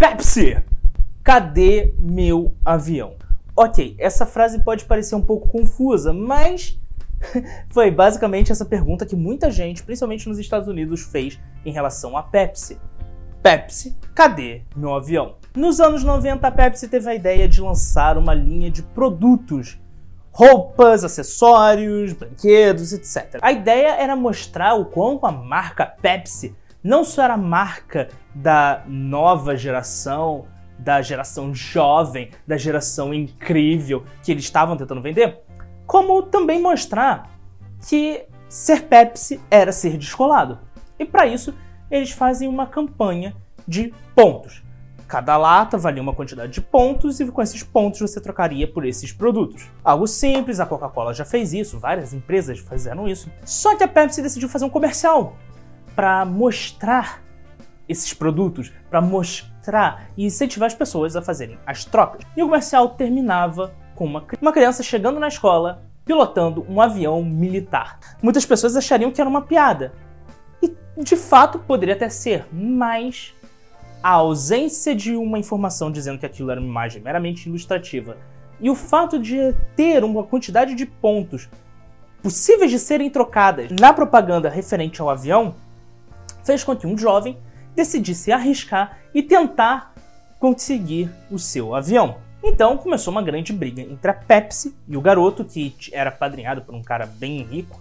Pepsi, cadê meu avião? Ok, essa frase pode parecer um pouco confusa, mas foi basicamente essa pergunta que muita gente, principalmente nos Estados Unidos, fez em relação à Pepsi. Pepsi, cadê meu avião? Nos anos 90, a Pepsi teve a ideia de lançar uma linha de produtos roupas, acessórios, brinquedos, etc. A ideia era mostrar o quanto a marca Pepsi não só era marca da nova geração, da geração jovem, da geração incrível que eles estavam tentando vender, como também mostrar que ser Pepsi era ser descolado. E para isso, eles fazem uma campanha de pontos. Cada lata valia uma quantidade de pontos e com esses pontos você trocaria por esses produtos. Algo simples, a Coca-Cola já fez isso, várias empresas fizeram isso. Só que a Pepsi decidiu fazer um comercial para mostrar esses produtos, para mostrar e incentivar as pessoas a fazerem as trocas. E o comercial terminava com uma, uma criança chegando na escola pilotando um avião militar. Muitas pessoas achariam que era uma piada. E de fato poderia até ser, mas a ausência de uma informação dizendo que aquilo era uma imagem meramente ilustrativa e o fato de ter uma quantidade de pontos possíveis de serem trocadas na propaganda referente ao avião fez com que um jovem decidisse arriscar e tentar conseguir o seu avião. Então começou uma grande briga entre a Pepsi e o garoto, que era padrinhado por um cara bem rico,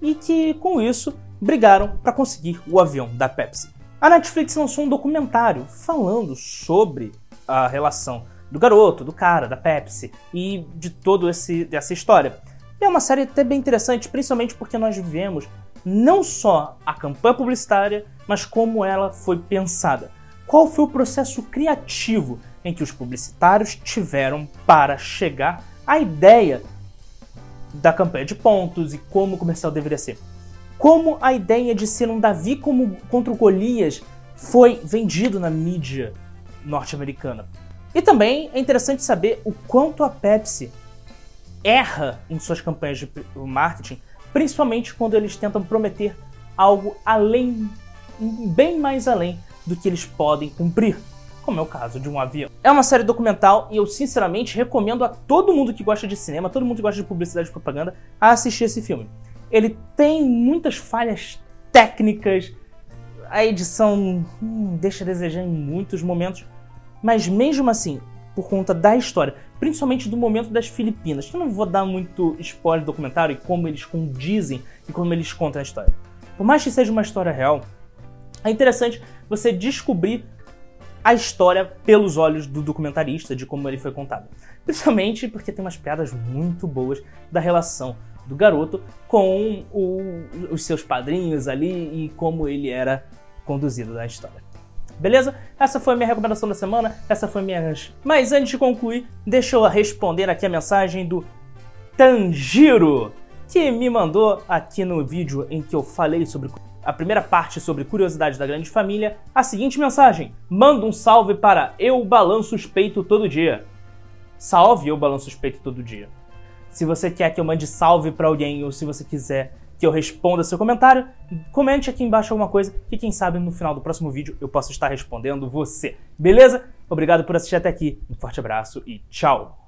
e que com isso brigaram para conseguir o avião da Pepsi. A Netflix lançou um documentário falando sobre a relação do garoto, do cara, da Pepsi e de toda essa história. é uma série até bem interessante, principalmente porque nós vivemos não só a campanha publicitária, mas como ela foi pensada. Qual foi o processo criativo em que os publicitários tiveram para chegar à ideia da campanha de pontos e como o comercial deveria ser? como a ideia de ser um Davi como contra o Golias foi vendido na mídia norte-americana. E também é interessante saber o quanto a Pepsi erra em suas campanhas de marketing, principalmente quando eles tentam prometer algo além, bem mais além do que eles podem cumprir, como é o caso de um avião. É uma série documental e eu sinceramente recomendo a todo mundo que gosta de cinema, todo mundo que gosta de publicidade e propaganda, a assistir esse filme. Ele tem muitas falhas técnicas, a edição hum, deixa a desejar em muitos momentos, mas mesmo assim, por conta da história, principalmente do momento das Filipinas, eu não vou dar muito spoiler do documentário e como eles condizem e como eles contam a história. Por mais que seja uma história real, é interessante você descobrir a história pelos olhos do documentarista, de como ele foi contado. Principalmente porque tem umas piadas muito boas da relação do garoto com o, os seus padrinhos ali e como ele era conduzido na história. Beleza? Essa foi a minha recomendação da semana, essa foi minha. Mas antes de concluir, deixa eu responder aqui a mensagem do Tanjiro, que me mandou aqui no vídeo em que eu falei sobre a primeira parte sobre curiosidades da grande família, a seguinte mensagem: Manda um salve para Eu Balanço os Peito Todo Dia. Salve Eu Balanço os Peito Todo Dia. Se você quer que eu mande salve para alguém ou se você quiser que eu responda seu comentário, comente aqui embaixo alguma coisa que quem sabe no final do próximo vídeo eu possa estar respondendo você. Beleza? Obrigado por assistir até aqui. Um forte abraço e tchau.